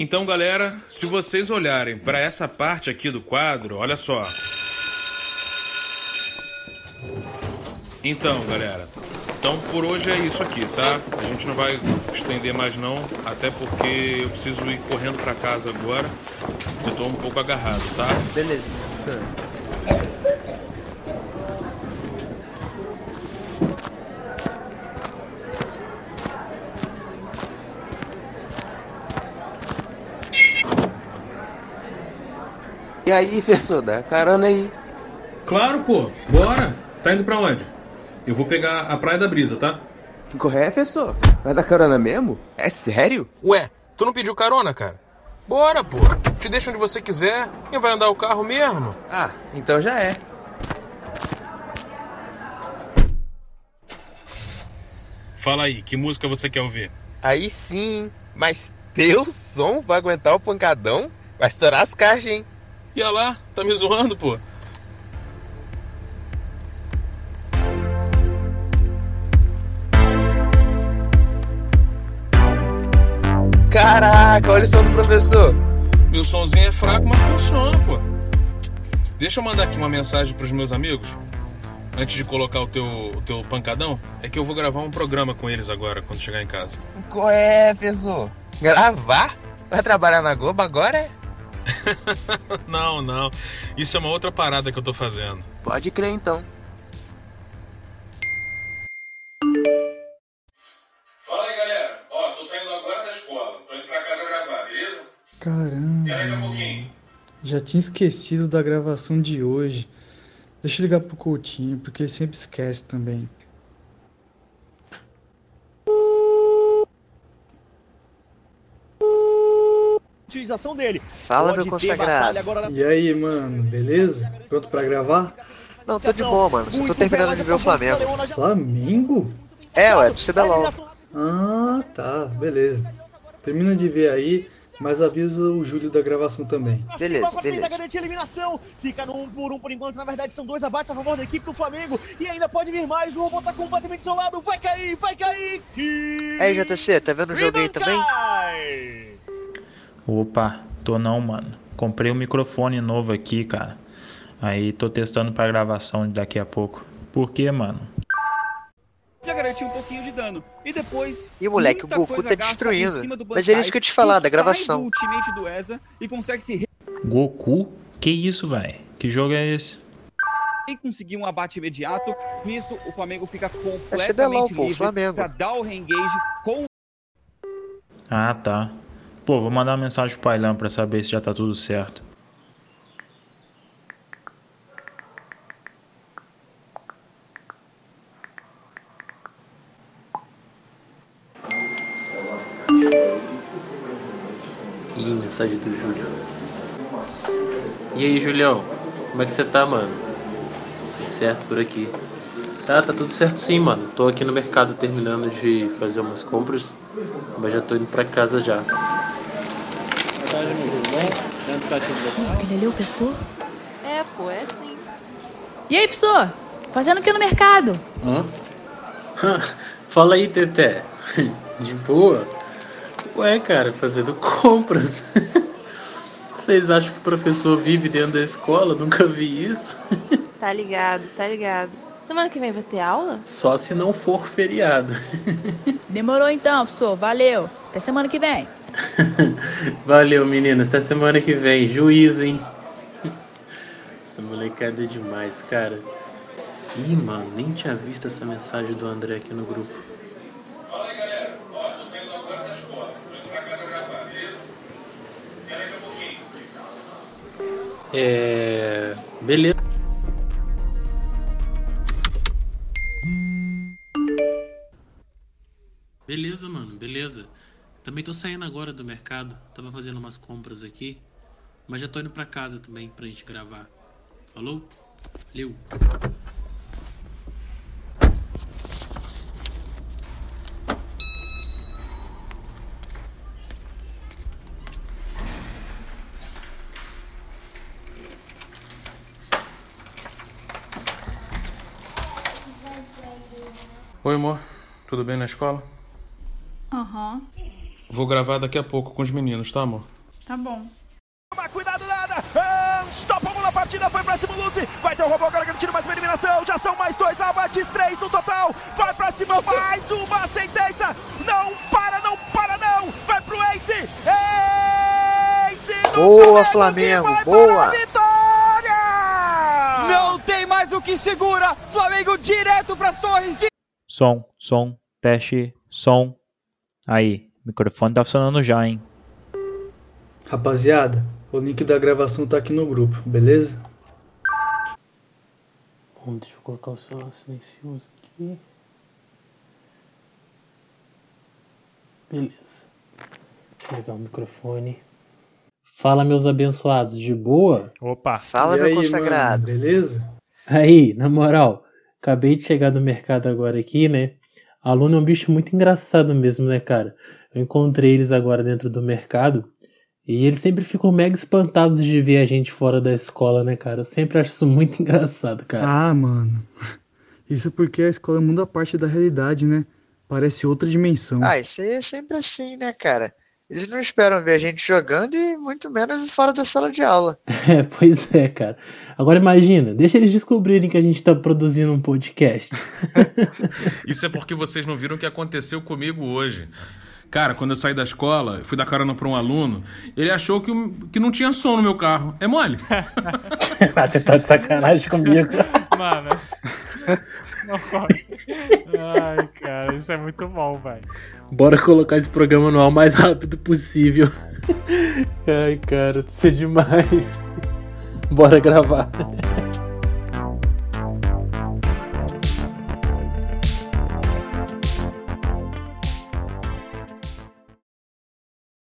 Então, galera, se vocês olharem para essa parte aqui do quadro, olha só. Então, galera, então por hoje é isso aqui, tá? A gente não vai estender mais não, até porque eu preciso ir correndo para casa agora. Eu tô um pouco agarrado, tá? Beleza, E aí, professor, dá carona aí. Claro, pô. Bora. Tá indo pra onde? Eu vou pegar a Praia da Brisa, tá? Correto, professor? Vai dar carona mesmo? É sério? Ué, tu não pediu carona, cara? Bora, pô. Te deixa onde você quiser e vai andar o carro mesmo. Ah, então já é. Fala aí, que música você quer ouvir? Aí sim, mas teu som vai aguentar o pancadão? Vai estourar as caixas, hein? E lá, tá me zoando, pô? Caraca, olha o som do professor. Meu somzinho é fraco, mas funciona, pô. Deixa eu mandar aqui uma mensagem pros meus amigos. Antes de colocar o teu, o teu pancadão, é que eu vou gravar um programa com eles agora, quando chegar em casa. Qual é, professor? Gravar? Vai trabalhar na Globo agora? não, não. Isso é uma outra parada que eu tô fazendo. Pode crer então. Fala aí, galera. Ó, tô saindo agora da escola. Tô indo pra casa gravar, beleza? Caramba. Espera aí um pouquinho. Já tinha esquecido da gravação de hoje. Deixa eu ligar pro Coutinho, porque ele sempre esquece também. Utilização dele. Fala, meu consagrado. Na... E aí, mano, beleza? Pronto pra gravar? Não, tô de boa, mano. Só tô terminando de ver o Flamengo. Flamengo? É, ué, do CBLOL. Ah, tá, beleza. Termina de ver aí, mas avisa o Júlio da gravação também. Beleza, beleza. garantir a eliminação. Fica no 1 por 1 por enquanto. Na verdade, são dois abates a favor da equipe do Flamengo. E ainda pode vir mais. O robô tá completamente isolado. Vai cair, vai cair. Aí, JC, tá vendo o jogo aí também? Opa, tô não, mano. Comprei um microfone novo aqui, cara. Aí tô testando pra gravação daqui a pouco. Por quê, mano? Já garantiu um pouquinho de dano. E depois. E o moleque, o Goku tá destruindo. Mas é isso que eu te falar, da gravação. Do ultimate do ESA e consegue se. Goku? Que isso, velho? Que jogo é esse? E conseguir um abate imediato. Nisso, o Flamengo fica É CBLOL, completamente pô, livre Flamengo. pra dar o reengage com Ah, tá. Pô, vou mandar uma mensagem pro Pailão pra saber se já tá tudo certo. Ih, mensagem do Júlio. E aí, Julião? Como é que você tá, mano? Tudo certo por aqui. Tá, tá tudo certo sim, mano. Tô aqui no mercado terminando de fazer umas compras, mas já tô indo pra casa já. Ele ali é o professor? É, pô, é sim. E aí, professor? Fazendo o que no mercado? Hã? Fala aí, Teté. De boa? Ué, cara, fazendo compras. Vocês acham que o professor vive dentro da escola? Nunca vi isso. Tá ligado, tá ligado. Semana que vem vai ter aula? Só se não for feriado. Demorou então, professor. Valeu. Até semana que vem. Valeu, meninas. Até semana que vem. Juízo, hein? Essa molecada é demais, cara. Ih, mano, nem tinha visto essa mensagem do André aqui no grupo. É. Beleza. Beleza, mano, beleza. Também tô saindo agora do mercado. Tava fazendo umas compras aqui. Mas já tô indo pra casa também pra gente gravar. Falou? Valeu. Oi, amor. Tudo bem na escola? Aham. Vou gravar daqui a pouco com os meninos, tá, amor? Tá bom. Cuidado, nada! Unstoppable na partida, foi pra cima o Lucy. Vai ter o robô agora garantindo mais uma eliminação. Já são mais dois abates, três no total. Vai pra cima, mais uma sentença. Não para, não para, não! Vai pro Ace! Ace! Boa, Flamengo, vai boa. vitória! Não tem mais o que segura. Flamengo direto pras torres. De... Som, som, teste, som. Aí, microfone tá funcionando já, hein? Rapaziada, o link da gravação tá aqui no grupo, beleza? Bom, deixa eu colocar o celular silencioso aqui. Beleza. Deixa eu ligar o microfone. Fala, meus abençoados, de boa? Opa! Fala, E meu aí, consagrado. mano, beleza? Aí, na moral, acabei de chegar no mercado agora aqui, né? Aluno é um bicho muito engraçado mesmo, né, cara? Eu encontrei eles agora dentro do mercado e eles sempre ficam mega espantados de ver a gente fora da escola, né, cara? Eu sempre acho isso muito engraçado, cara. Ah, mano. Isso porque a escola muda parte da realidade, né? Parece outra dimensão. Ah, isso aí é sempre assim, né, cara? Eles não esperam ver a gente jogando e muito menos fora da sala de aula. É, pois é, cara. Agora imagina, deixa eles descobrirem que a gente tá produzindo um podcast. Isso é porque vocês não viram o que aconteceu comigo hoje. Cara, quando eu saí da escola, fui dar carona pra um aluno, ele achou que, que não tinha som no meu carro. É mole? ah, você tá de sacanagem comigo. Mano. Não pode. Ai, cara, isso é muito bom, velho. Bora colocar esse programa no ar o mais rápido possível. Ai, cara, isso é demais. Bora gravar.